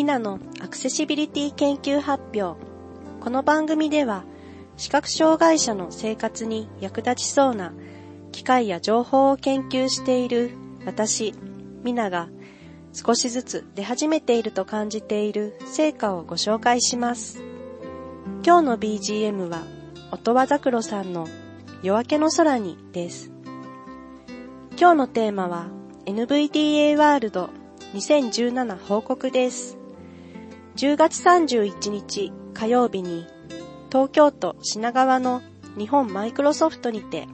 ミナのアクセシビリティ研究発表。この番組では、視覚障害者の生活に役立ちそうな機械や情報を研究している私、ミナが少しずつ出始めていると感じている成果をご紹介します。今日の BGM は、音羽桜さんの夜明けの空にです。今日のテーマは NVDA ワールド2017報告です。10月31日火曜日に東京都品川の日本マイクロソフトにて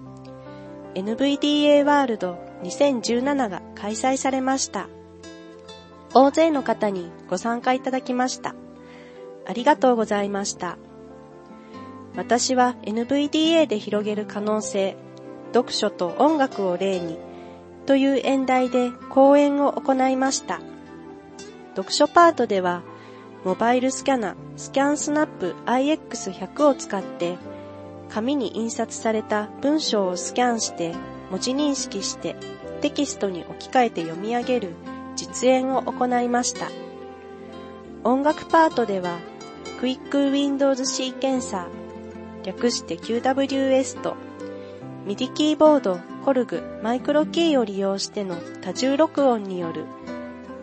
NVDA ワールド2017が開催されました。大勢の方にご参加いただきました。ありがとうございました。私は NVDA で広げる可能性、読書と音楽を例にという演題で講演を行いました。読書パートでは、モバイルスキャナスキャンスナップ IX100 を使って、紙に印刷された文章をスキャンして文字認識してテキストに置き換えて読み上げる実演を行いました。音楽パートでは、クイック Windows C 検査、略して QWS と、MIDI キーボードコルグ、マイクロキーを利用しての多重録音による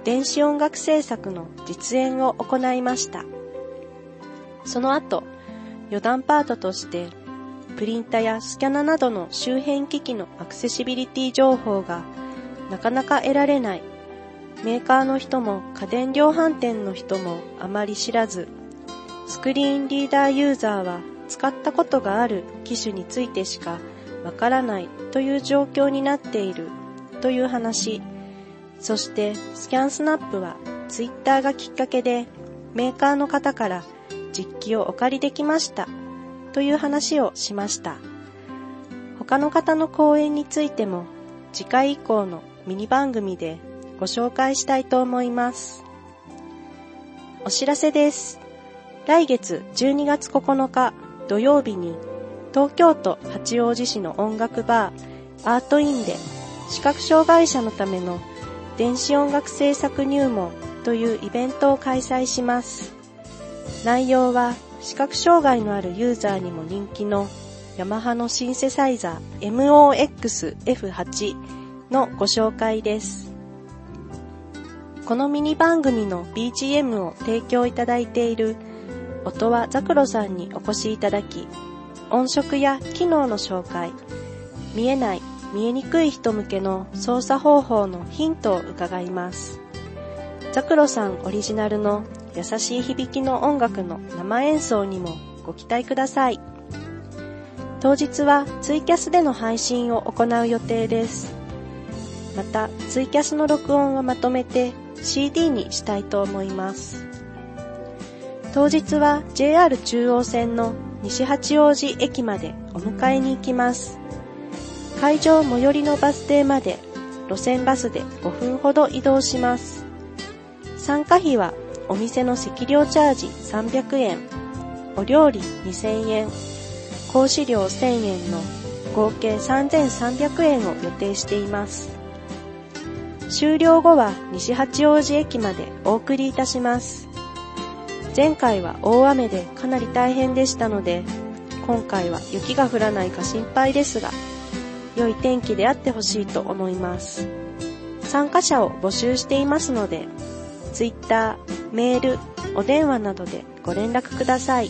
電子音楽制作の実演を行いました。その後、余談パートとして、プリンタやスキャナなどの周辺機器のアクセシビリティ情報がなかなか得られない、メーカーの人も家電量販店の人もあまり知らず、スクリーンリーダーユーザーは使ったことがある機種についてしかわからないという状況になっているという話。そしてスキャンスナップはツイッターがきっかけでメーカーの方から実機をお借りできましたという話をしました。他の方の講演についても次回以降のミニ番組でご紹介したいと思います。お知らせです。来月12月9日土曜日に東京都八王子市の音楽バーアートインで視覚障害者のための電子音楽制作入門というイベントを開催します。内容は視覚障害のあるユーザーにも人気のヤマハのシンセサイザー MOX-F8 のご紹介です。このミニ番組の BGM を提供いただいている音はザクロさんにお越しいただき、音色や機能の紹介、見えない、見えにくい人向けの操作方法のヒントを伺います。ザクロさんオリジナルの優しい響きの音楽の生演奏にもご期待ください。当日はツイキャスでの配信を行う予定です。また、ツイキャスの録音をまとめて CD にしたいと思います。当日は JR 中央線の西八王子駅までお迎えに行きます。会場最寄りのバス停まで路線バスで5分ほど移動します。参加費はお店の席料チャージ300円、お料理2000円、講師料1000円の合計3300円を予定しています。終了後は西八王子駅までお送りいたします。前回は大雨でかなり大変でしたので、今回は雪が降らないか心配ですが、良い天気であってほしいと思います。参加者を募集していますので、Twitter、メール、お電話などでご連絡ください。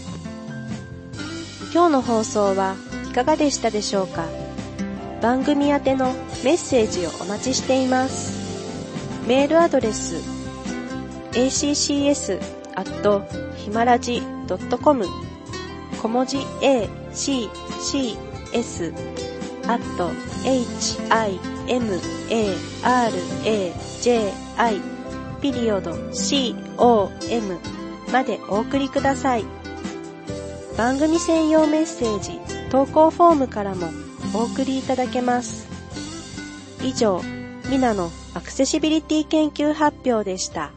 今日の放送はいかがでしたでしょうか？番組宛てのメッセージをお待ちしています。メールアドレス accs アットヒマラジドットコム小文字 accs アット h, i, m, a, r, a, j, i ピリオド c, o, m までお送りください。番組専用メッセージ、投稿フォームからもお送りいただけます。以上、ミナのアクセシビリティ研究発表でした。